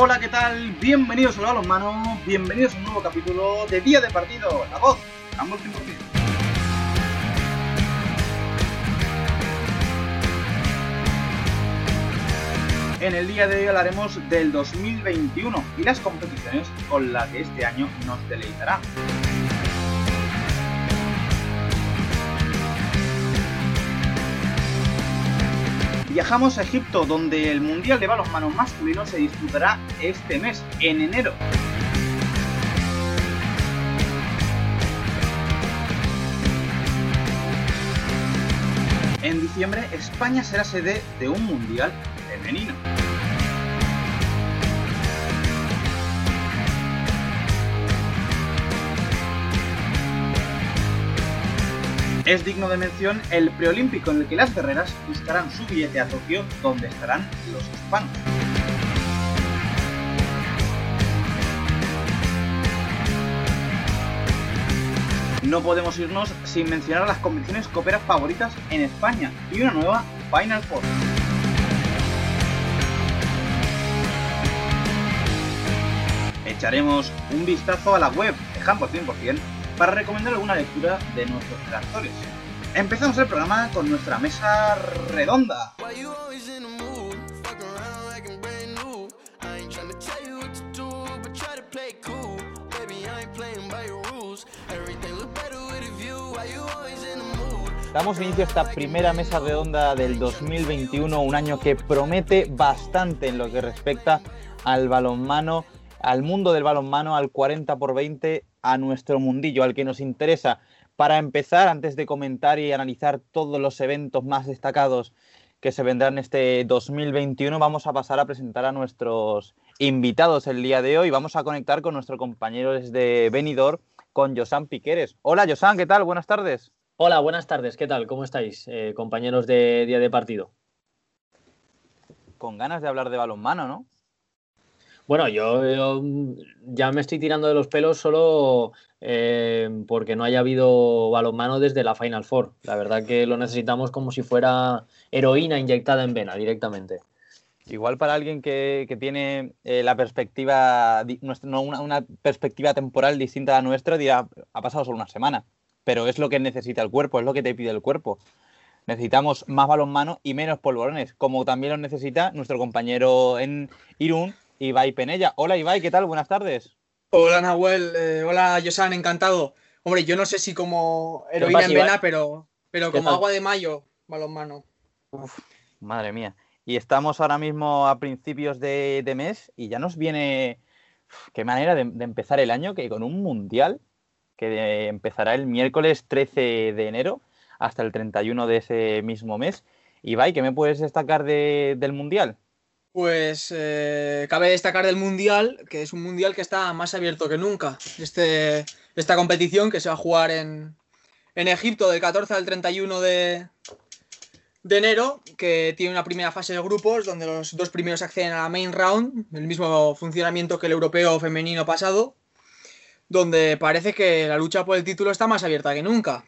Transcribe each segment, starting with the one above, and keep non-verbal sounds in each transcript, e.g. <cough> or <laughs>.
Hola, ¿qué tal? Bienvenidos a los manos, bienvenidos a un nuevo capítulo de Día de Partido, la voz, ambos 100%. En el día de hoy hablaremos del 2021 y las competiciones con las que este año nos deleitará. Viajamos a Egipto, donde el Mundial de Balonmano masculino se disputará este mes, en enero. En diciembre, España será sede de un Mundial femenino. Es digno de mención el preolímpico en el que las guerreras buscarán su billete a Tokio, donde estarán los hispanos. No podemos irnos sin mencionar las competiciones coperas favoritas en España y una nueva Final Four. Echaremos un vistazo a la web de Handball 100% para recomendar alguna lectura de nuestros redactores. Empezamos el programa con nuestra mesa redonda. Damos inicio a esta primera mesa redonda del 2021, un año que promete bastante en lo que respecta al balonmano, al mundo del balonmano, al 40 por 20 a nuestro mundillo, al que nos interesa. Para empezar, antes de comentar y analizar todos los eventos más destacados que se vendrán este 2021, vamos a pasar a presentar a nuestros invitados el día de hoy. Vamos a conectar con nuestro compañero desde Benidorm, con Josan Piqueres. Hola, Josan, ¿qué tal? Buenas tardes. Hola, buenas tardes. ¿Qué tal? ¿Cómo estáis, eh, compañeros de día de partido? Con ganas de hablar de balonmano, ¿no? Bueno, yo, ya me estoy tirando de los pelos solo eh, porque no haya habido balonmano desde la Final Four. La verdad que lo necesitamos como si fuera heroína inyectada en vena directamente. Igual para alguien que, tiene eh, la perspectiva, una, una, perspectiva temporal distinta a la nuestra, dirá, ha pasado solo una semana. Pero es lo que necesita el cuerpo, es lo que te pide el cuerpo. Necesitamos más balonmano y menos polvorones, como también lo necesita nuestro compañero en Irún, Ibai Penella. Hola Ibai, ¿qué tal? Buenas tardes. Hola Nahuel, eh, hola Josan, encantado. Hombre, yo no sé si como heroína en vena, pero, pero como agua de mayo, balonmano. Uf, madre mía. Y estamos ahora mismo a principios de, mes y ya nos viene. qué manera de, empezar el año que con un mundial que empezará el miércoles 13 de enero hasta el 31 de ese mismo mes. Ibai, ¿qué me puedes destacar del mundial? Pues eh, cabe destacar del Mundial, que es un Mundial que está más abierto que nunca. Este, esta competición que se va a jugar en, Egipto del 14 al 31 de, de enero, que tiene una primera fase de grupos donde los dos primeros acceden a la main round, el mismo funcionamiento que el europeo femenino pasado, donde parece que la lucha por el título está más abierta que nunca.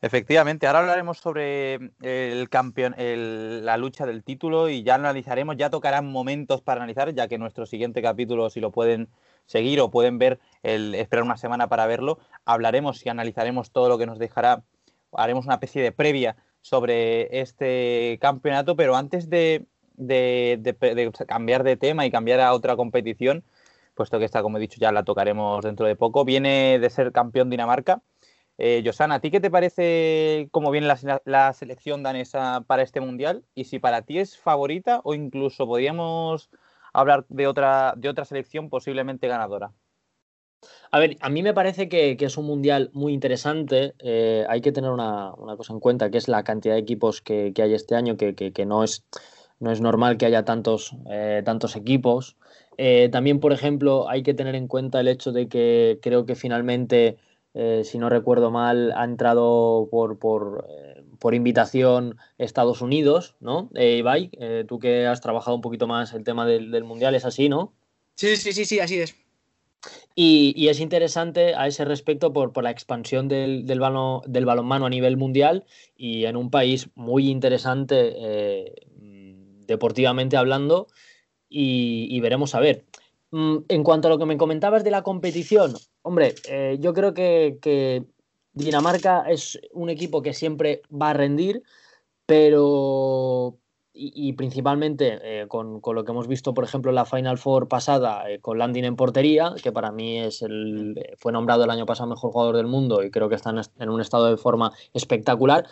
Efectivamente, ahora hablaremos sobre el campeón, la lucha del título y ya analizaremos, ya tocarán momentos para analizar, ya que nuestro siguiente capítulo, si lo pueden seguir o pueden ver, el, esperar una semana para verlo, hablaremos y analizaremos todo lo que nos dejará, haremos una especie de previa sobre este campeonato, pero antes de, de cambiar de tema y cambiar a otra competición, puesto que esta, como he dicho, ya la tocaremos dentro de poco, viene de ser campeón Dinamarca eh, Josana, ¿a ti qué te parece cómo viene la, selección danesa para este mundial? Y si para ti es favorita o incluso podríamos hablar de otra, de otra selección posiblemente ganadora. A ver, a mí me parece que, es un mundial muy interesante. Eh, hay que tener una, cosa en cuenta, que es la cantidad de equipos que, hay este año, que, no, es, no es normal que haya tantos, eh, tantos equipos. Eh, también, por ejemplo, hay que tener en cuenta el hecho de que creo que finalmente eh, si no recuerdo mal, ha entrado por, por, eh, por invitación Estados Unidos, ¿no? Eh, Ibai, eh, tú que has trabajado un poquito más el tema del, Mundial, es así, ¿no? Sí, sí, sí, sí, así es. Y, es interesante a ese respecto por, por la expansión del, del, del, balonmano a nivel mundial y en un país muy interesante deportivamente hablando y, veremos a ver. Mm, en cuanto a lo que me comentabas de la competición, hombre, eh, yo creo que, Dinamarca es un equipo que siempre va a rendir, pero, y, principalmente eh, con, lo que hemos visto, por ejemplo, en la Final Four pasada, eh, con Landin en portería, que para mí es el, fue nombrado el año pasado mejor jugador del mundo y creo que está en, un estado de forma espectacular.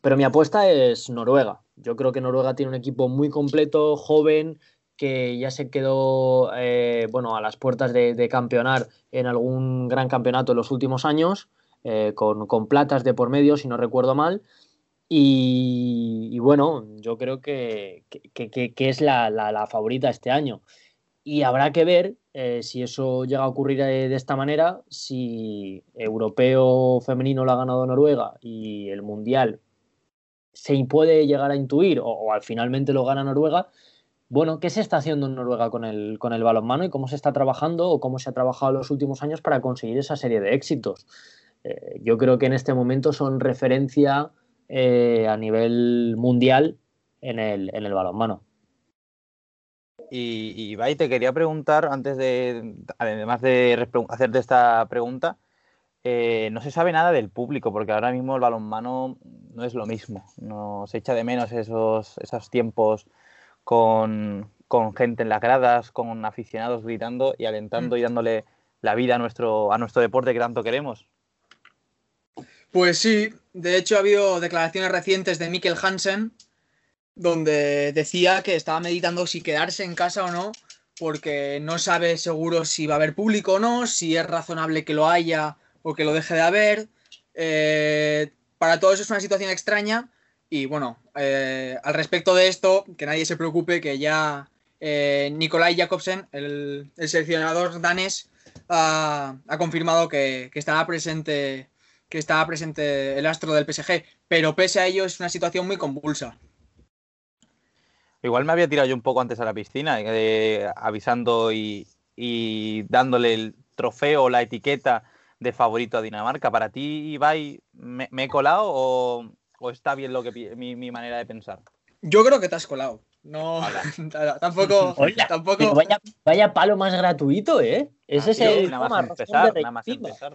Pero mi apuesta es Noruega. Yo creo que Noruega tiene un equipo muy completo, joven, que ya se quedó eh, bueno, a las puertas de, campeonar en algún gran campeonato en los últimos años, eh, con, platas de por medio, si no recuerdo mal. Y, bueno, yo creo que, es la, favorita este año. Y habrá que ver eh, si eso llega a ocurrir de, esta manera, si europeo femenino lo ha ganado Noruega y el mundial se puede llegar a intuir o, o al finalmente lo gana Noruega, bueno, ¿qué se está haciendo en Noruega con el, con el balonmano y cómo se está trabajando o cómo se ha trabajado en los últimos años para conseguir esa serie de éxitos? Eh, yo creo que en este momento son referencia eh, a nivel mundial en el, en el balonmano. Y, y te quería preguntar, antes de, además de hacerte esta pregunta, eh, no se sabe nada del público, porque ahora mismo el balonmano no es lo mismo. No, se echa de menos esos, esos tiempos con, gente en las gradas, con aficionados gritando y alentando mm. y dándole la vida a nuestro, a nuestro deporte que tanto queremos. Pues sí, de hecho ha habido declaraciones recientes de Mikkel Hansen donde decía que estaba meditando si quedarse en casa o no, porque no sabe seguro si va a haber público o no, si es razonable que lo haya o que lo deje de haber. Eh, para todos es una situación extraña, y bueno, eh, al respecto de esto, que nadie se preocupe, que ya eh, Nikolai Jakobsen, el, seleccionador danés, ha, confirmado que, estará presente que estaba presente el astro del PSG, pero pese a ello es una situación muy convulsa. Igual me había tirado yo un poco antes a la piscina, eh, avisando y, dándole el trofeo la etiqueta de favorito a Dinamarca. ¿Para ti, Ibai, me he colado o, ¿O está bien lo que mi, mi manera de pensar? Yo creo que te has colado. No, <laughs> tampoco. tampoco... Vaya, palo más gratuito, ¿eh? Ese ah, es el. Nada más, empezar, nada más empezar.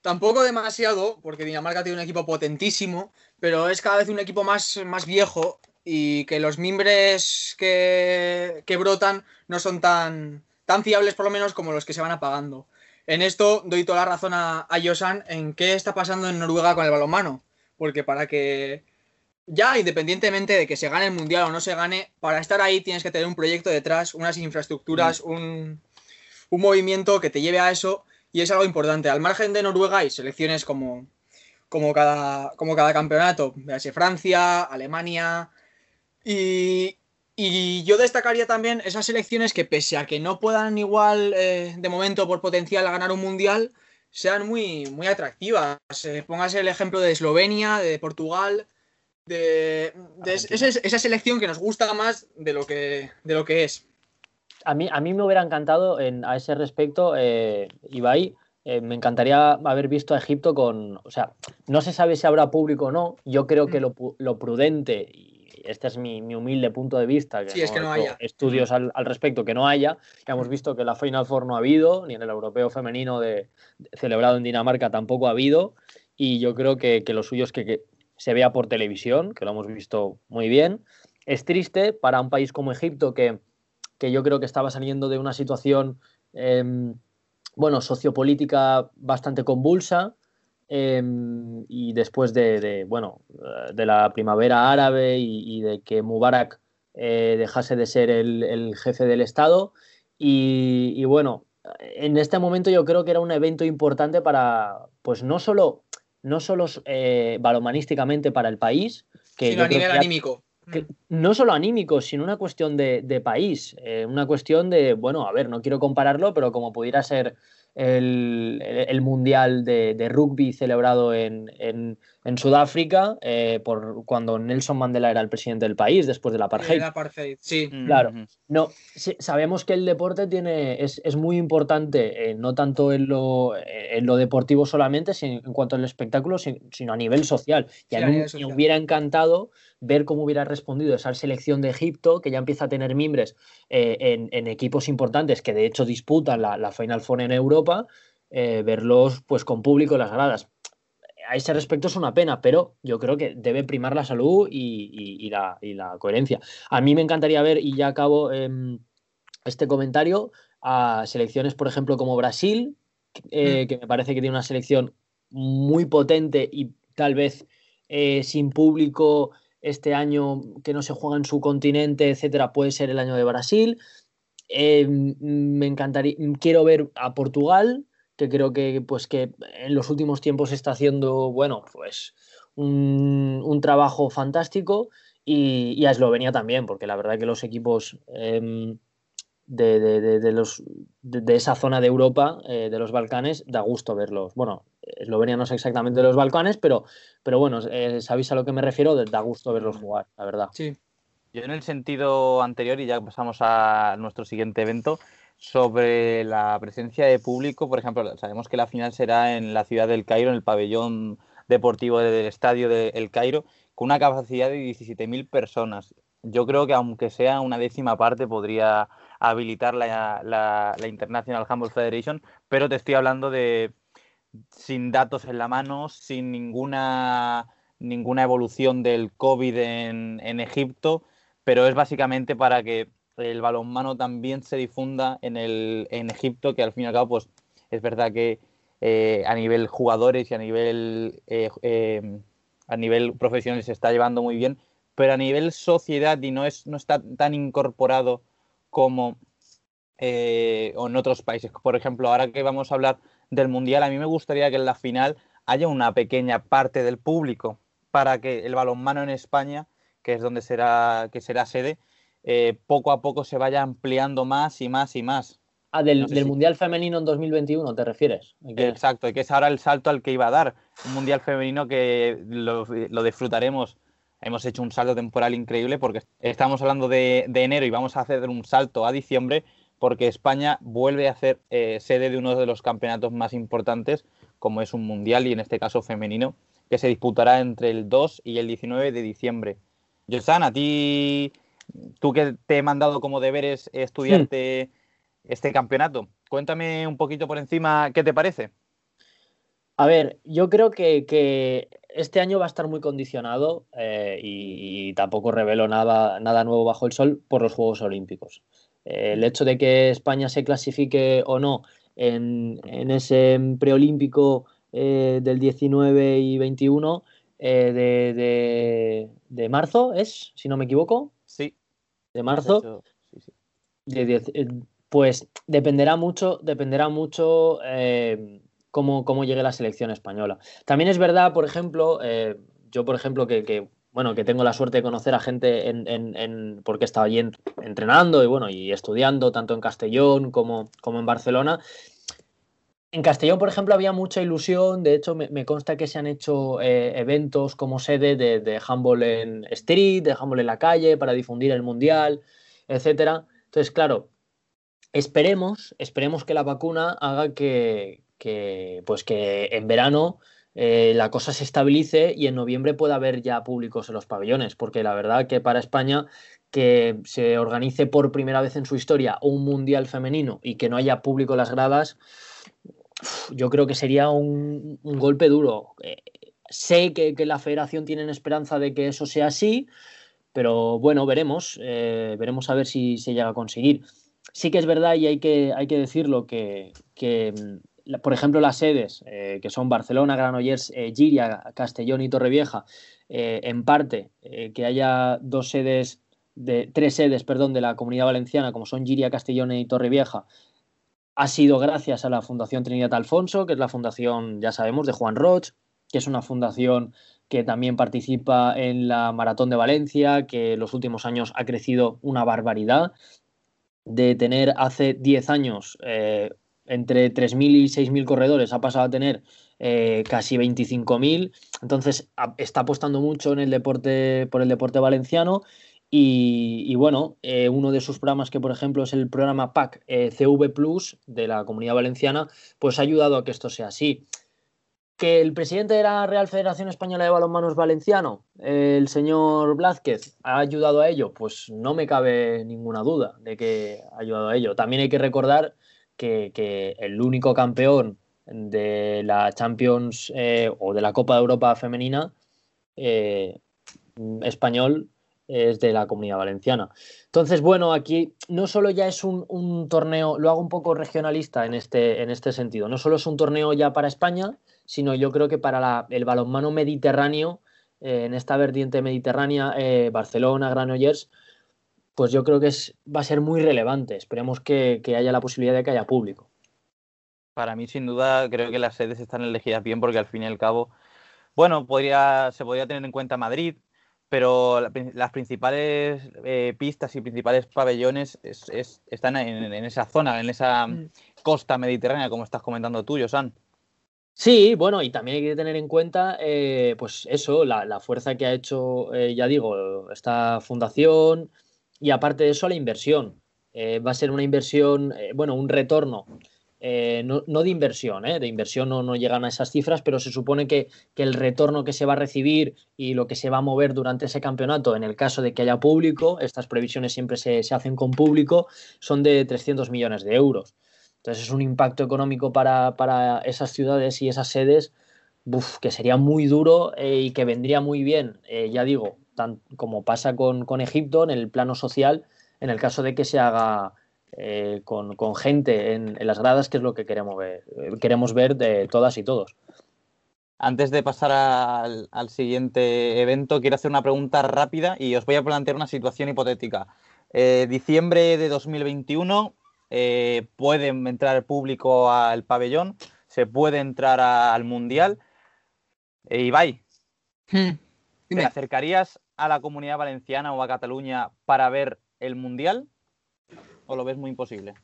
Tampoco demasiado, porque Dinamarca tiene un equipo potentísimo, pero es cada vez un equipo más, más viejo y que los mimbres que, que brotan no son tan, tan fiables, por lo menos, como los que se van apagando. En esto doy toda la razón a, a Yosan en qué está pasando en Noruega con el balonmano porque para que ya independientemente de que se gane el mundial o no se gane, para estar ahí tienes que tener un proyecto detrás, unas infraestructuras, mm. un, movimiento que te lleve a eso y es algo importante. Al margen de Noruega hay selecciones como, como, cada, como cada campeonato, Francia, Alemania y, yo destacaría también esas selecciones que pese a que no puedan igual eh, de momento por potencial a ganar un mundial, sean muy, muy atractivas. Eh, póngase el ejemplo de Eslovenia, de Portugal, de, esa, selección que nos gusta más de lo que, de lo que es. A mí, a mí me hubiera encantado en, a ese respecto, eh, Ibai, eh, me encantaría haber visto a Egipto con, o sea, no se sabe si habrá público o no, yo creo que mm. lo, lo prudente, este es mi, humilde punto de vista, que, es que no haya. estudios al, respecto que no haya, ya hemos visto que la Final Four no ha habido, ni en el europeo femenino de, celebrado en Dinamarca tampoco ha habido, y yo creo que, lo suyo es que, se vea por televisión, que lo hemos visto muy bien. Es triste para un país como Egipto, que, yo creo que estaba saliendo de una situación, em, bueno, sociopolítica bastante convulsa, Em, y después de, bueno, de la primavera árabe y, de que Mubarak eh, dejase de ser el, jefe del Estado. Y, bueno, en este momento yo creo que era un evento importante para, pues no solo, no solo eh, balomanísticamente para el país, que sino a nivel anímico. no solo anímico, sino una cuestión de, país, eh, una cuestión de, bueno, a ver, no quiero compararlo, pero como pudiera ser el, Mundial de, Rugby celebrado en, Sudáfrica, eh, por cuando Nelson Mandela era el presidente del país después del apartheid. apartheid, sí. Claro. No, sabemos que el deporte tiene, es, muy importante, eh, no tanto en lo, en lo deportivo solamente, sino en cuanto al espectáculo, sino a nivel social. Y a mí me hubiera encantado ver cómo hubiera respondido esa selección de Egipto, que ya empieza a tener mimbres eh, en, equipos importantes que de hecho disputan la, Final Four en Europa, eh, verlos pues con público en las gradas. A ese respecto es una pena, pero yo creo que debe primar la salud y, la, coherencia. A mí me encantaría ver, y ya acabo em, este comentario, a selecciones, por ejemplo, como Brasil, eh, mm. que me parece que tiene una selección muy potente y tal vez sin público este año que no se juega en su continente, etcétera, puede ser el año de Brasil. Eh, me encantaría, quiero ver a Portugal, que creo que, pues, que en los últimos tiempos está haciendo, bueno, pues un, trabajo fantástico. Y, a Eslovenia también, porque la verdad que los equipos em, de, los, de, esa zona de Europa, eh, de los Balcanes, da gusto verlos. Bueno, Eslovenia no sé exactamente de los Balcanes, pero, pero bueno, eh, sabéis a lo que me refiero, da gusto verlos jugar, la verdad. Sí. Yo en el sentido anterior, y ya pasamos a nuestro siguiente evento, sobre la presencia de público, por ejemplo, sabemos que la final será en la ciudad del Cairo, en el pabellón deportivo del estadio del Cairo, con una capacidad de 17.000 personas. Yo creo que aunque sea una décima parte podría habilitar la, la, International Handball Federation, pero te estoy hablando de sin datos en la mano, sin ninguna, ninguna evolución del COVID en, en Egipto, pero es básicamente para que el balonmano también se difunda en, el, en Egipto, que al fin y al cabo, pues es verdad que eh, a nivel jugadores y a nivel, eh, eh, a nivel profesional se está llevando muy bien, pero a nivel sociedad y no, es, no está tan incorporado como eh, en otros países. Por ejemplo, ahora que vamos a hablar del Mundial, a mí me gustaría que en la final haya una pequeña parte del público para que el balonmano en España, que es donde será, que será sede, eh, poco a poco se vaya ampliando más y más y más. Ah, del, Mundial Femenino en 2021, ¿te refieres? Exacto, y que es ahora el salto al que iba a dar. Un Mundial Femenino que lo, lo disfrutaremos hemos hecho un salto temporal increíble porque estamos hablando de, enero y vamos a hacer un salto a diciembre porque España vuelve a ser eh, sede de uno de los campeonatos más importantes, como es un mundial y en este caso femenino, que se disputará entre el 2 y el 19 de diciembre. Josan, a ti, tú que te he mandado como deberes estudiarte este campeonato, cuéntame un poquito por encima qué te parece. A ver, yo creo que, este año va a estar muy condicionado eh, y, tampoco revelo nada, nuevo bajo el sol por los Juegos Olímpicos. Eh, el hecho de que España se clasifique o no en, ese preolímpico eh, del 19 y 21 de, marzo, ¿es? Si no me equivoco. Sí. De marzo. pues dependerá mucho, dependerá mucho cómo, cómo llegue la selección española. También es verdad, por ejemplo, eh, yo, por ejemplo, que, bueno, que tengo la suerte de conocer a gente en, porque estaba allí entrenando y bueno, y estudiando tanto en Castellón como, como en Barcelona. En Castellón, por ejemplo, había mucha ilusión. De hecho, me, consta que se han hecho eh, eventos como sede de, de en street, de handball en la calle, para difundir el mundial, etcétera. Entonces, claro, esperemos, esperemos que la vacuna haga que, que, pues que en verano eh, la cosa se estabilice y en noviembre pueda haber ya públicos en los pabellones, porque la verdad que para España que se organice por primera vez en su historia un mundial femenino y que no haya público en las gradas, yo creo que sería un, golpe duro. Eh, sé que, la federación tiene esperanza de que eso sea así, pero bueno, veremos, eh, veremos a ver si se llega a conseguir. Sí que es verdad y hay que, hay que decirlo que, que por ejemplo, las sedes, eh, que son Barcelona, Granollers, eh, Giria, Castellón y Torrevieja, eh, en parte que haya dos sedes, de, tres sedes, perdón, de la comunidad valenciana, como son Giria, Castellón y Torrevieja, ha sido gracias a la Fundación Trinidad Alfonso, que es la fundación, ya sabemos, de Juan Roch, que es una fundación que también participa en la Maratón de Valencia, que en los últimos años ha crecido una barbaridad. De tener hace 10 años entre 3.000 y 6.000 corredores, ha pasado a tener eh, casi 25.000. Entonces está apostando mucho en el deporte, por el deporte valenciano. Y, bueno, eh, uno de sus programas, que por ejemplo es el programa PAC CV Plus de la Comunidad Valenciana, pues ha ayudado a que esto sea así. Que el presidente de la Real Federación Española de Balonmano es valenciano, el señor Blázquez, ha ayudado a ello, pues no me cabe ninguna duda de que ha ayudado a ello. También hay que recordar que, el único campeón de la Champions eh, o de la Copa de Europa femenina eh, español es de la comunidad valenciana. Entonces, bueno, aquí no solo ya es un, torneo, lo hago un poco regionalista en este, en este sentido, no solo es un torneo ya para España, sino yo creo que para el balonmano mediterráneo, eh, en esta vertiente mediterránea, Barcelona, Granollers, pues yo creo que es, va a ser muy relevante. Esperemos que, haya la posibilidad de que haya público. Para mí, sin duda, creo que las sedes están elegidas bien porque al fin y al cabo, bueno, podría, se podría tener en cuenta Madrid, pero las principales eh, pistas y principales pabellones están en, esa zona, en esa mm. costa mediterránea, como estás comentando tú, Josan. Sí, bueno, y también hay que tener en cuenta, eh, pues eso, la, fuerza que ha hecho, eh, ya digo, esta fundación, y aparte de eso, la inversión. Eh, va a ser una inversión, bueno, un retorno, eh, no, de inversión, de inversión no, llegan a esas cifras, pero se supone que, el retorno que se va a recibir y lo que se va a mover durante ese campeonato, en el caso de que haya público, estas previsiones siempre se, hacen con público, son de 300 millones de euros. Entonces es un impacto económico para, esas ciudades y esas sedes que sería muy duro y que vendría muy bien, ya digo, como pasa con, Egipto en el plano social, en el caso de que se haga eh, con, gente en, las gradas, que es lo que queremos ver, queremos ver de todas y todos. Antes de pasar al, siguiente evento, quiero hacer una pregunta rápida y os voy a plantear una situación hipotética. Eh, diciembre de 2021 eh, puede entrar el público al pabellón, se puede entrar al Mundial. Eh, Ibai, hmm. ¿te acercarías a la comunidad valenciana o a Cataluña para ver el Mundial? ¿O lo ves muy imposible?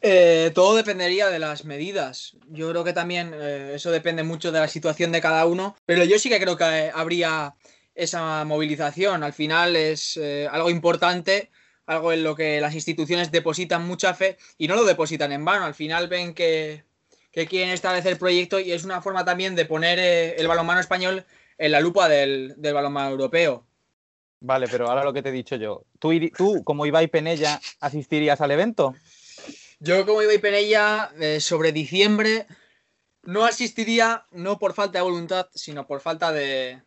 Eh, todo dependería de las medidas. Yo creo que también eh, eso depende mucho de la situación de cada uno, pero yo sí que creo que eh, habría esa movilización. Al final es algo importante, algo en lo que las instituciones depositan mucha fe y no lo depositan en vano. Al final ven que, que quieren establecer el proyecto y es una forma también de poner el balonmano español en la lupa del, del balonmano europeo. Vale, pero ahora lo que te he dicho yo. ¿Tú, tú como Ibai Penella, asistirías al evento? Yo, como Ibai Penella, eh, sobre diciembre, no asistiría, no por falta de voluntad, sino por falta de,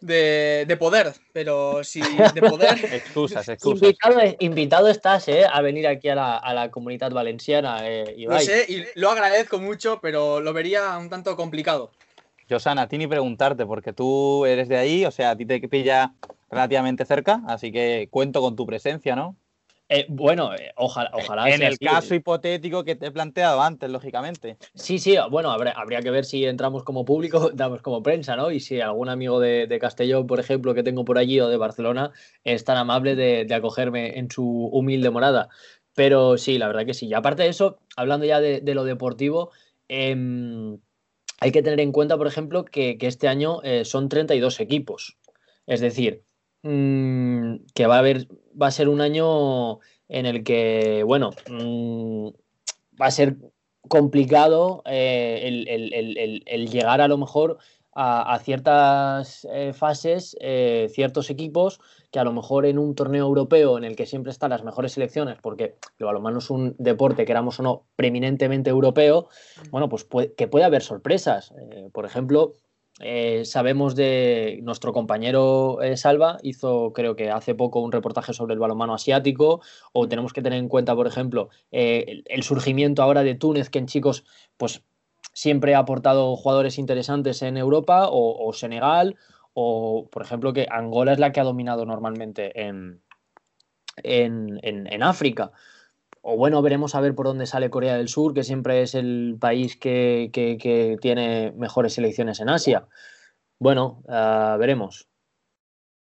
de, poder. Pero si de poder. <laughs> excusas, excusas. Invitado, estás eh, a venir aquí a la, a la comunidad valenciana, eh, Ibai. No sé, y lo agradezco mucho, pero lo vería un tanto complicado. Josana, a ti ni preguntarte, porque tú eres de ahí, o sea, a ti te pilla relativamente cerca, así que cuento con tu presencia, ¿no? Eh, bueno, eh, ojalá, ojalá. En el caso hipotético que te he planteado antes, lógicamente. Sí, sí, bueno, habría, que ver si entramos como público, <laughs> damos como prensa, ¿no? Y si algún amigo de, Castellón, por ejemplo, que tengo por allí o de Barcelona, es tan amable de, acogerme en su humilde morada. Pero sí, la verdad que sí. Y aparte de eso, hablando ya de, lo deportivo, eh, hay que tener en cuenta, por ejemplo, que, este año eh, son 32 equipos. Es decir, mm, que va a, haber, va a ser un año en el que, bueno, mm, va a ser complicado eh, el, llegar a lo mejor a, ciertas eh, fases, ciertos equipos que a lo mejor en un torneo europeo en el que siempre están las mejores selecciones, porque el balonmano es un deporte, queramos o no, preeminentemente europeo, bueno, pues que puede haber sorpresas. Eh, por ejemplo, eh, sabemos de nuestro compañero eh, Salva, hizo creo que hace poco un reportaje sobre el balonmano asiático, o tenemos que tener en cuenta, por ejemplo, el, surgimiento ahora de Túnez, que en chicos, pues siempre ha aportado jugadores interesantes en Europa, o Senegal, o, por ejemplo, que Angola es la que ha dominado normalmente en, en, África. O bueno, veremos a ver por dónde sale Corea del Sur, que siempre es el país que, tiene mejores selecciones en Asia. Bueno, ah, veremos.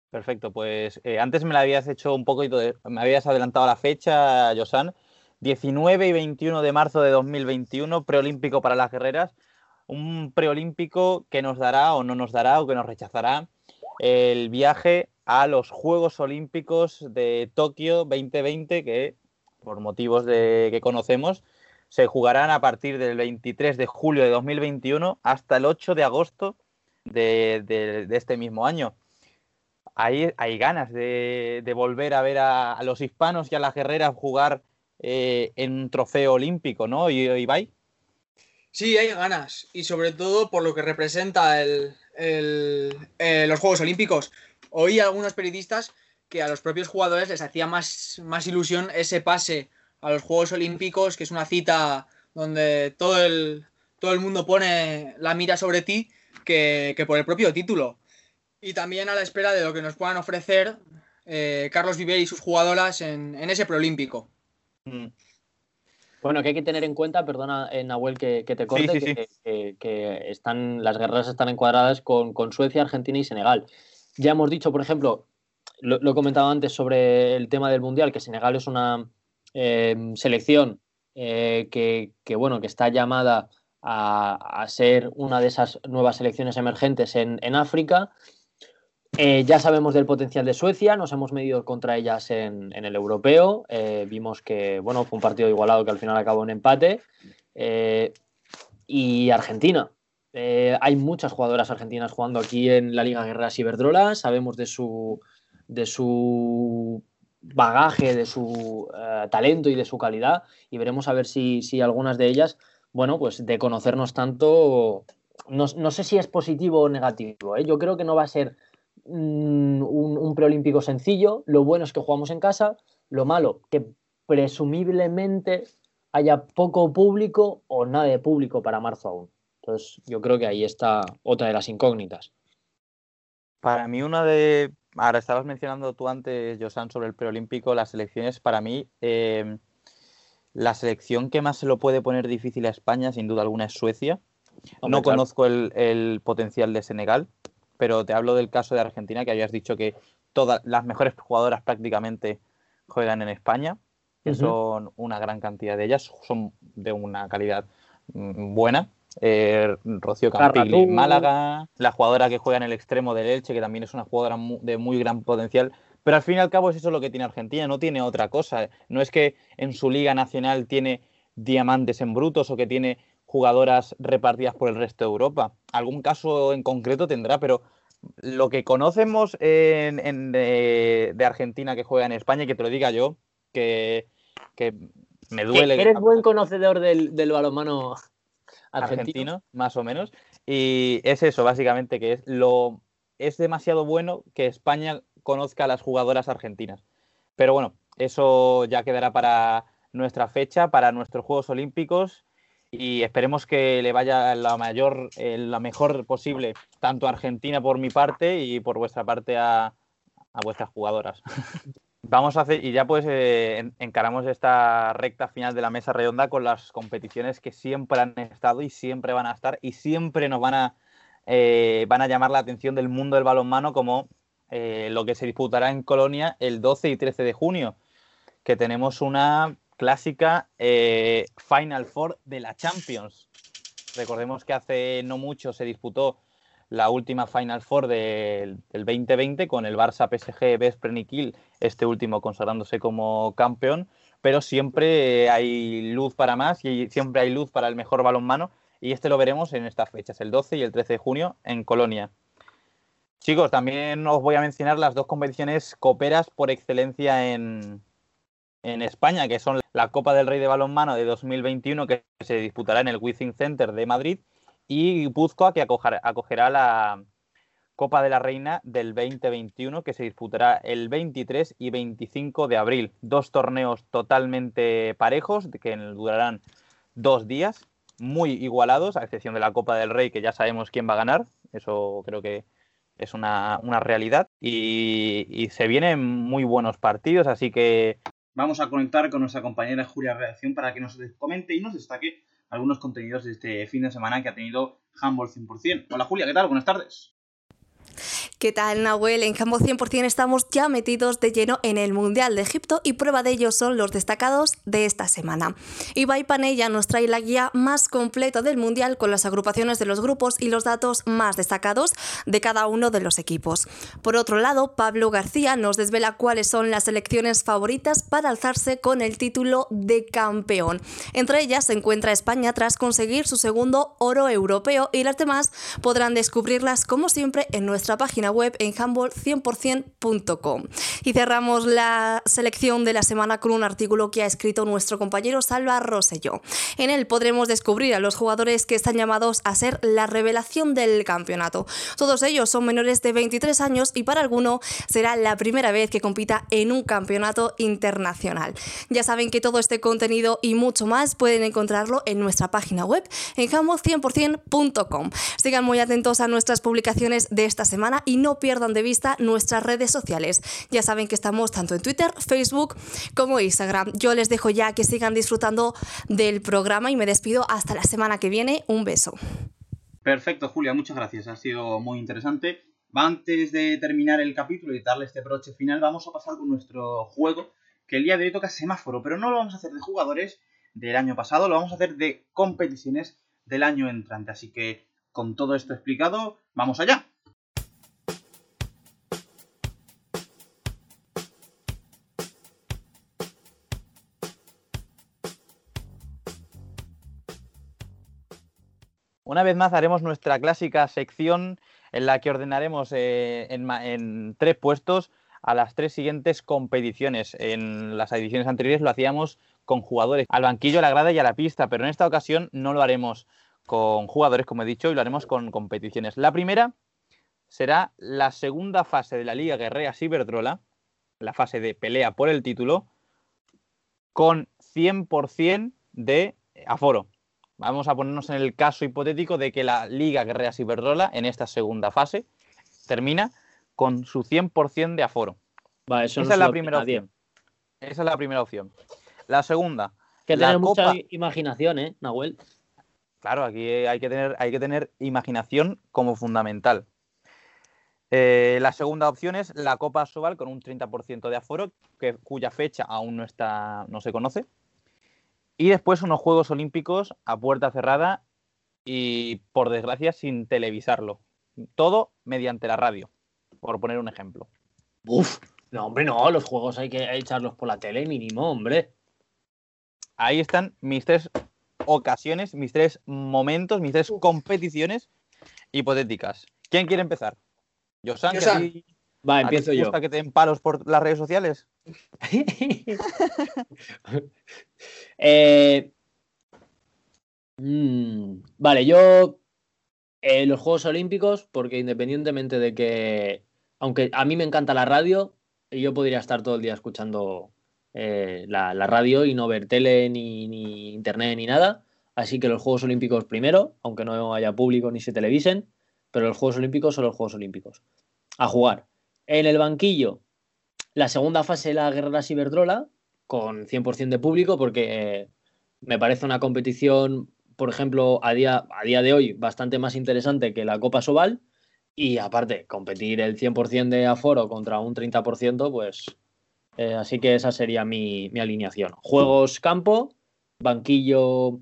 Perfecto, pues eh, antes me la habías hecho un poquito, me habías adelantado la fecha, Josan, 19 y 21 de marzo de 2021, preolímpico para las guerreras. Un preolímpico que nos dará o no nos dará o que nos rechazará el viaje a los Juegos Olímpicos de Tokio 2020, que por motivos de, que conocemos, se jugarán a partir del 23 de julio de 2021 hasta el 8 de agosto de, este mismo año. Hay, hay ganas de, volver a ver a, los hispanos y a las guerreras jugar eh, en un trofeo olímpico, ¿no, Ibai? Sí, hay ganas. Y sobre todo por lo que representa el, eh, los Juegos Olímpicos. Oí a algunos periodistas que a los propios jugadores les hacía más, más ilusión ese pase a los Juegos Olímpicos, que es una cita donde todo el, todo el mundo pone la mira sobre ti, que, por el propio título. Y también a la espera de lo que nos puedan ofrecer eh, Carlos Viver y sus jugadoras en, ese preolímpico. Mm. Bueno, que hay que tener en cuenta, perdona, eh, Nahuel, que, te corte, Que, están, las guerras están encuadradas con, Suecia, Argentina y Senegal. Ya hemos dicho, por ejemplo, lo, he comentado antes sobre el tema del Mundial, que Senegal es una eh, selección que, bueno, que está llamada a, ser una de esas nuevas selecciones emergentes en, África. Eh, ya sabemos del potencial de Suecia, nos hemos medido contra ellas en, el europeo. Eh, vimos que bueno, fue un partido igualado que al final acabó en empate. Eh, y Argentina. hay muchas jugadoras argentinas jugando aquí en la Liga Guerreras Iberdrola. Sabemos de su, de su bagaje, de su talento y de su calidad. Y veremos a ver si, si algunas de ellas bueno, pues de conocernos tanto, no, sé si es positivo o negativo. ¿eh? Yo creo que no va a ser mm, un, preolímpico sencillo. Lo bueno es que jugamos en casa. Lo malo, que presumiblemente haya poco público o nada de público para marzo aún. Entonces, yo creo que ahí está otra de las incógnitas. Para mí, una de. Ahora estabas mencionando tú antes, Josan, sobre el preolímpico. Las elecciones, para mí, eh, la selección que más se lo puede poner difícil a España, sin duda alguna, es Suecia. no conozco el, potencial de Senegal, pero te hablo del caso de Argentina, que habías dicho que todas las mejores jugadoras prácticamente juegan en España, que son una gran cantidad de ellas, son de una calidad mm, buena. Eh, Rocío Campigli, Málaga, la jugadora que juega en el extremo del Elche, que también es una jugadora de muy gran potencial, pero al fin y al cabo es eso lo que tiene Argentina, no tiene otra cosa. No es que en su liga nacional tiene diamantes en brutos o que tiene jugadoras repartidas por el resto de Europa. Algún caso en concreto tendrá, pero lo que conocemos de, Argentina que juega en España, y que te lo diga yo, que, me duele. Eres buen conocedor del, balonmano argentino? argentino, más o menos. Y es eso, básicamente, que es lo es demasiado bueno que España conozca a las jugadoras argentinas. Pero bueno, eso ya quedará para nuestra fecha, para nuestros Juegos Olímpicos y esperemos que le vaya la mayor, eh, la mejor posible, tanto a Argentina por mi parte y por vuestra parte a, vuestras jugadoras. <laughs> Vamos a hacer, y ya pues eh, encaramos esta recta final de la mesa redonda con las competiciones que siempre han estado y siempre van a estar y siempre nos van a, eh, van a llamar la atención del mundo del balonmano como eh, lo que se disputará en Colonia el 12 y 13 de junio, que tenemos una clásica Final Four de la Champions. Recordemos que hace no mucho se disputó la última Final Four del, 2020 con el Barça PSG Vesprenikil, este último consagrándose como campeón, pero siempre hay luz para más y siempre hay luz para el mejor balonmano y este lo veremos en estas fechas, el 12 y el 13 de junio en Colonia. Chicos, también os voy a mencionar las dos competiciones coperas por excelencia en, España, que son la Copa del Rey de Balonmano de 2021, que se disputará en el Wizzing Center de Madrid, y Puzcoa, que acogerá la Copa de la Reina del 2021, que se disputará el 23 y 25 de abril. Dos torneos totalmente parejos, que durarán dos días, muy igualados, a excepción de la Copa del Rey, que ya sabemos quién va a ganar. Eso creo que es una, realidad y, se vienen muy buenos partidos, así que vamos a conectar con nuestra compañera Julia Reacción para que nos comente y nos destaque algunos contenidos de este fin de semana que ha tenido Handball 100%. Hola Julia, ¿qué tal? Buenas tardes. ¿Qué tal, Nahuel? En Campo 100% estamos ya metidos de lleno en el Mundial de Egipto y prueba de ello son los destacados de esta semana. Ibai Panella nos trae la guía más completa del Mundial con las agrupaciones de los grupos y los datos más destacados de cada uno de los equipos. Por otro lado, Pablo García nos desvela cuáles son las selecciones favoritas para alzarse con el título de campeón. Entre ellas se encuentra España tras conseguir su segundo oro europeo y las demás podrán descubrirlas como siempre en nuestra página web en handball100%.com. Y cerramos la selección de la semana con un artículo que ha escrito nuestro compañero Salva Rosselló. En él podremos descubrir a los jugadores que están llamados a ser la revelación del campeonato. Todos ellos son menores de 23 años y para alguno será la primera vez que compita en un campeonato internacional. Ya saben que todo este contenido y mucho más pueden encontrarlo en nuestra página web en handball100%.com. Sigan muy atentos a nuestras publicaciones de esta semana y no pierdan de vista nuestras redes sociales. Ya saben que estamos tanto en Twitter, Facebook como Instagram. Yo les dejo ya que sigan disfrutando del programa y me despido hasta la semana que viene. Un beso. Perfecto, Julia, muchas gracias. Ha sido muy interesante. Antes de terminar el capítulo y darle este broche final, vamos a pasar con nuestro juego, que el día de hoy toca semáforo, pero no lo vamos a hacer de jugadores del año pasado, lo vamos a hacer de competiciones del año entrante. Así que, con todo esto explicado, vamos allá. Una vez más haremos nuestra clásica sección en la que ordenaremos eh, en, tres puestos a las tres siguientes competiciones. En las ediciones anteriores lo hacíamos con jugadores al banquillo, a la grada y a la pista, pero en esta ocasión no lo haremos con jugadores, como he dicho, y lo haremos con competiciones. La primera será la segunda fase de la Liga Guerrea Ciberdrola, la fase de pelea por el título, con 100% de aforo. Vamos a ponernos en el caso hipotético de que la Liga Guerrea Ciberdrola en esta segunda fase termina con su 100% de aforo. Esa es la primera opción. Esa es la primera opción. La segunda. Que tener mucha imaginación, ¿eh, Nahuel? Claro, aquí hay que tener, hay que tener imaginación como fundamental. Eh, la segunda opción es la Copa Sobal con un 30% de aforo, que, cuya fecha aún no, está, no se conoce. Y después unos Juegos Olímpicos a puerta cerrada y, por desgracia, sin televisarlo. Todo mediante la radio, por poner un ejemplo. Uf, no, hombre, no, los juegos hay que echarlos por la tele mínimo, hombre. Ahí están mis tres ocasiones, mis tres momentos, mis tres competiciones hipotéticas. ¿Quién quiere empezar? Yo que Va, empiezo yo. ¿Gusta que te den palos por las redes sociales? <laughs> Eh, mm, vale, yo eh, los Juegos Olímpicos, porque independientemente de que, aunque a mí me encanta la radio, yo podría estar todo el día escuchando eh, la, radio y no ver tele, ni, ni, internet, ni nada. Así que los Juegos Olímpicos primero, aunque no haya público ni se televisen, pero los Juegos Olímpicos son los Juegos Olímpicos. A jugar. En el banquillo, la segunda fase de la Guerra Ciberdrola, con 100% de público, porque me parece una competición, por ejemplo, a día, a día de hoy bastante más interesante que la Copa Sobal. Y aparte, competir el 100% de aforo contra un 30%, pues eh, así que esa sería mi, mi, alineación. Juegos campo, banquillo,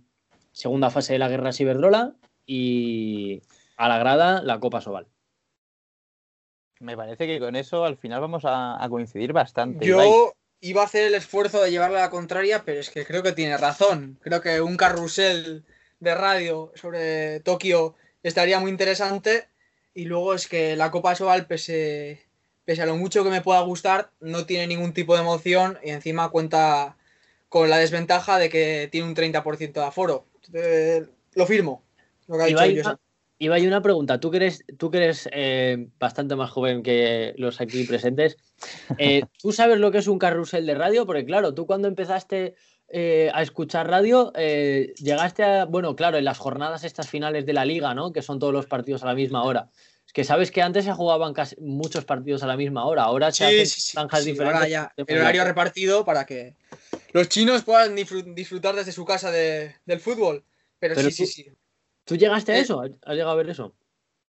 segunda fase de la guerra Ciberdrola y a la grada la Copa Sobal. Me parece que con eso al final vamos a, coincidir bastante. Yo iba a hacer el esfuerzo de llevarle a la contraria, pero es que creo que tiene razón. Creo que un carrusel de radio sobre Tokio estaría muy interesante. Y luego es que la Copa Sobal, pese, pese a lo mucho que me pueda gustar, no tiene ningún tipo de emoción y encima cuenta con la desventaja de que tiene un 30% de aforo. Eh, lo firmo. Lo que ha dicho Iba hay una pregunta. Tú que eres, tú que eres eh, bastante más joven que los aquí presentes, eh, ¿tú sabes lo que es un carrusel de radio? Porque claro, tú cuando empezaste eh, a escuchar radio, llegaste a, bueno, claro, en las jornadas estas finales de la liga, ¿no? Que son todos los partidos a la misma hora. Es que sabes que antes se jugaban casi muchos partidos a la misma hora, ahora se hacen zanjas diferentes. Ahora ya, el horario repartido para que los chinos puedan disfrutar desde su casa del fútbol. Pero, sí, sí, sí. ¿Tú llegaste a eh, eso? ¿Has llegado a ver eso?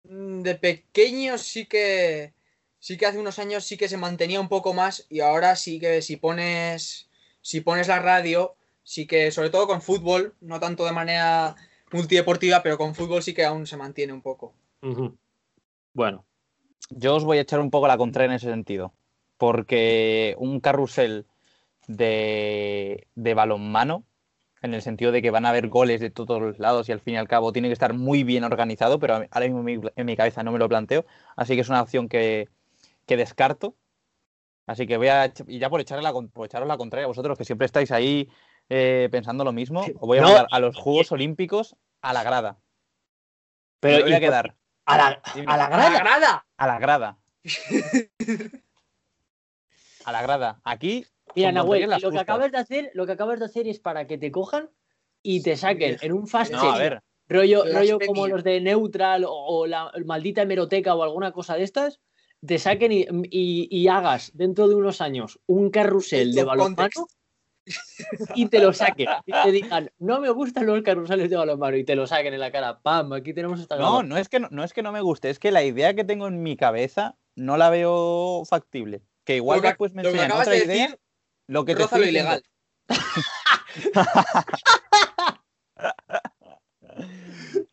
Mm, De pequeño sí que. Sí que hace unos años sí que se mantenía un poco más. Y ahora sí que si pones. Si pones la radio, sí que, sobre todo con fútbol, no tanto de manera multideportiva, pero con fútbol sí que aún se mantiene un poco. Bueno, Yo os voy a echar un poco la contra en ese sentido. Porque un carrusel de, de balonmano, en el sentido de que van a haber goles de todos los lados y al fin y al cabo tiene que estar muy bien organizado, pero ahora mismo en mi, en mi cabeza no me lo planteo. Así que es una opción que, que descarto. Así que voy a, y ya por, echarle la, con- por echaros la contraria a vosotros, que siempre estáis ahí eh, pensando lo mismo, os voy a No. mandar a los Juegos Olímpicos a la grada. pero me voy ¿y a quedar a la, a la ¡A la grada. grada! a la grada. A la grada. <laughs> Aquí Mira, Nahuel, lo que acabas de hacer, lo que acabas de hacer es para que te cojan y te saquen en un fast No, check, a ver, rollo, rollo como los de Neutral o, o la maldita hemeroteca o alguna cosa de estas, te saquen y, y- y hagas dentro de unos años un carrusel <laughs> de balonmano y te lo <laughs> saquen. Y te digan, no me gustan los carruseles de balonmano y te lo saquen en la cara. ¡Pam! Aquí tenemos esta no, no es, que no, no es que no me guste, es que la idea que tengo en mi cabeza no la veo factible. Que igual Lo después me enseñan otra de idea. decir, Lo que te Roza lo ilegal. <laughs>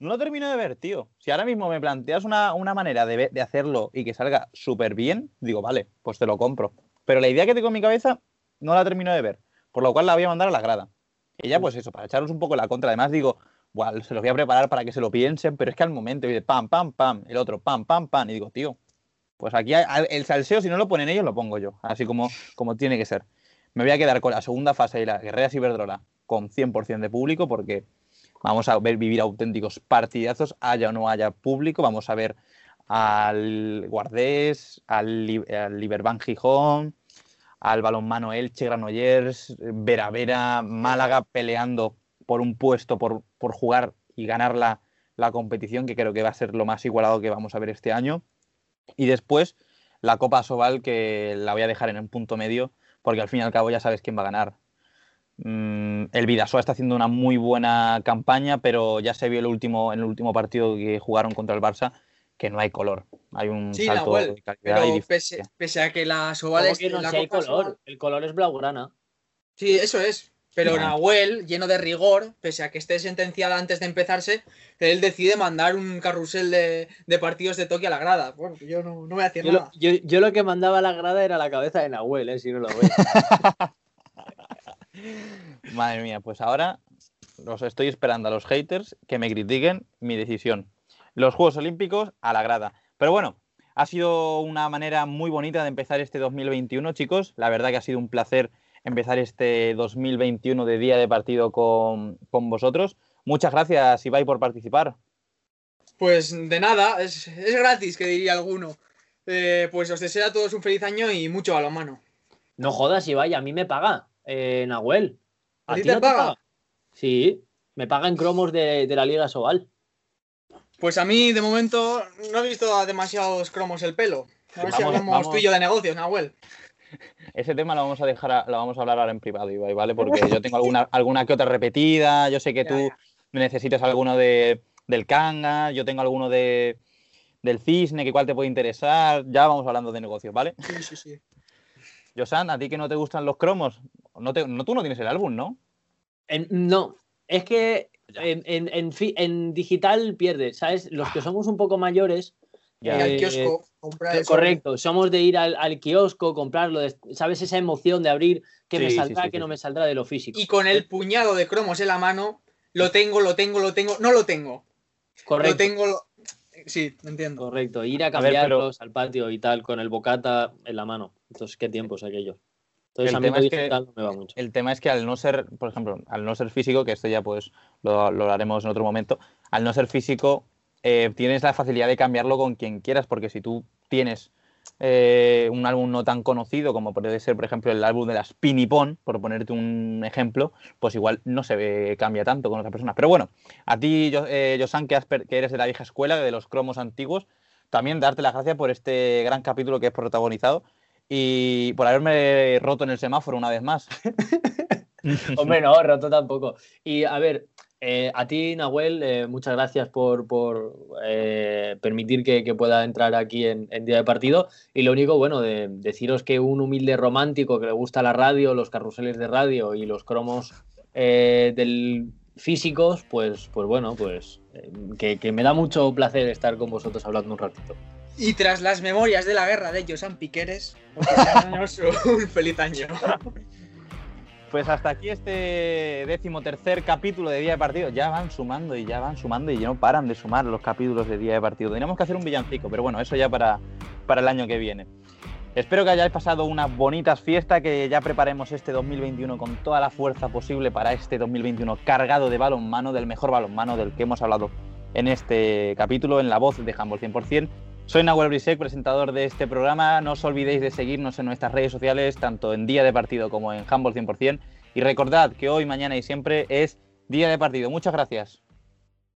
No lo termino de ver, tío. Si ahora mismo me planteas una, una manera de, de hacerlo y que salga súper bien, digo, vale, pues te lo compro. Pero la idea que tengo en mi cabeza no la termino de ver. Por lo cual la voy a mandar a la grada. Ya, pues eso, para echaros un poco la contra. Además, digo, "Buah, se los voy a preparar para que se lo piensen, pero es que al momento, y de pam, pam, pam, el otro, pam, pam, pam. Y digo, tío, pues aquí el salseo, si no lo ponen ellos, lo pongo yo. Así como, como tiene que ser. Me voy a quedar con la segunda fase y la Guerrera Ciberdrola con 100% de público porque vamos a ver vivir auténticos partidazos, haya o no haya público. Vamos a ver al Guardés, al, al Gijón, al balonmano Elche, Granollers, Vera Vera, Málaga peleando por un puesto, por, por jugar y ganar la, la competición, que creo que va a ser lo más igualado que vamos a ver este año. Y después la Copa Sobal, que la voy a dejar en un punto medio, porque al fin y al cabo ya sabes quién va a ganar. Mm, el Vidasoa está haciendo una muy buena campaña, pero ya se vio el último, en el último partido que jugaron contra el Barça que no hay color. Hay un Sí, salto Nahuel, de calidad Pero pese, pese a que la ¿Cómo Sobal es que no la si hay Copa color? Sobal- El color es blaugrana. Sí, eso es. Pero. Nahuel, lleno de rigor, pese a que esté sentenciada antes de empezarse, él decide mandar un carrusel de, de partidos de toque a la grada. Bueno, yo no, no voy a decir Yo lo, nada. yo- yo lo que mandaba a la grada era la cabeza de Nahuel, ¿eh? si no lo ves. <laughs> Madre mía, pues ahora los estoy esperando a los haters que me critiquen mi decisión. Los Juegos Olímpicos a la grada. Pero bueno, ha sido una manera muy bonita de empezar este 2021, chicos. La verdad que ha sido un placer empezar este 2021 de día de partido con, con vosotros. Muchas gracias, Ibai, por participar. Pues de nada, es, es gratis, que diría alguno. Eh, pues os deseo a todos un feliz año y mucho balonmano. No jodas, Ibai, a mí me paga, eh, Nahuel. ¿A ti te paga? Sí, me paga en cromos de, de la Liga Sobal. Pues a mí, de momento, no he visto a demasiados cromos el pelo. A ver si Vamos, hablamos vamos. tú y yo de negocios, Nahuel. Ese tema lo vamos a dejar, a- lo vamos a hablar ahora en privado, Ibai, ¿vale? Porque yo tengo <laughs> alguna, alguna que otra repetida, yo sé que Ya, tú ya. necesitas alguno de, del Kanga, yo tengo alguno de, del Cisne, que igual te puede interesar, ya vamos hablando de negocios, ¿vale? Sí, sí, sí. Josan, ¿a ti que no te gustan los cromos? No te, no, tú no tienes el álbum, ¿no? En- no, es que en, en- en fi- en digital pierde, ¿sabes? Los que somos un poco mayores. Y al eh, kiosco, sobre. Correcto, somos de ir al, al kiosco, comprarlo, de- ¿sabes? Esa emoción de abrir que me Sí, sí, saldrá, sí, que sí, no sí. me saldrá de lo físico. Y con el puñado de cromos en la mano, lo tengo, lo tengo, lo tengo, no lo tengo. Correcto. Lo tengo, lo... Sí, entiendo. Correcto, ir a A ver, pero- cambiarlos al patio y tal, con el bocata en la mano. Entonces, ¿qué tiempos aquellos? Entonces, El a mí tema es que- no me va mucho. El tema es que al no ser, por ejemplo, al no ser físico, que esto ya pues lo, lo haremos en otro momento, al no ser físico eh, tienes la facilidad de cambiarlo con quien quieras, porque si tú tienes eh, un álbum no tan conocido como puede ser, por ejemplo, el álbum de las Pinipon, por ponerte un ejemplo, pues igual no se cambia tanto con otras personas. Pero bueno, a ti, eh, Josan, que, que eres de la vieja escuela, de los cromos antiguos, también darte las gracias por este gran capítulo que has protagonizado y por haberme roto en el semáforo una vez más. <laughs> Hombre, no, roto tampoco. Y a ver, Eh, a ti, Nahuel, eh, muchas gracias por, eh, permitir que, pueda entrar aquí en, día de partido. Y lo único, bueno, de deciros que un humilde romántico que le gusta la radio, los carruseles de radio y los cromos del físicos, pues, pues bueno, pues que, me da mucho placer estar con vosotros hablando un ratito. Y tras las memorias de la guerra de Josan Piqueres, <laughs> un feliz año. Pues hasta aquí este décimo tercer capítulo de Día de Partido. Ya van sumando y ya van sumando y ya no paran de sumar los capítulos de Día de Partido. Tenemos que hacer un villancico, pero bueno, eso ya para, para el año que viene. Espero que hayáis pasado unas bonitas fiestas, que ya preparemos este 2021 con toda la fuerza posible para este 2021 cargado de balonmano, del mejor balonmano del que hemos hablado en este capítulo, en la voz de Handball 100%. Soy Nahuel Brisek, presentador de este programa. No os olvidéis de seguirnos en nuestras redes sociales, tanto en Día de Partido como en Handball 100%. Y recordad que hoy, mañana y siempre es Día de Partido. Muchas gracias.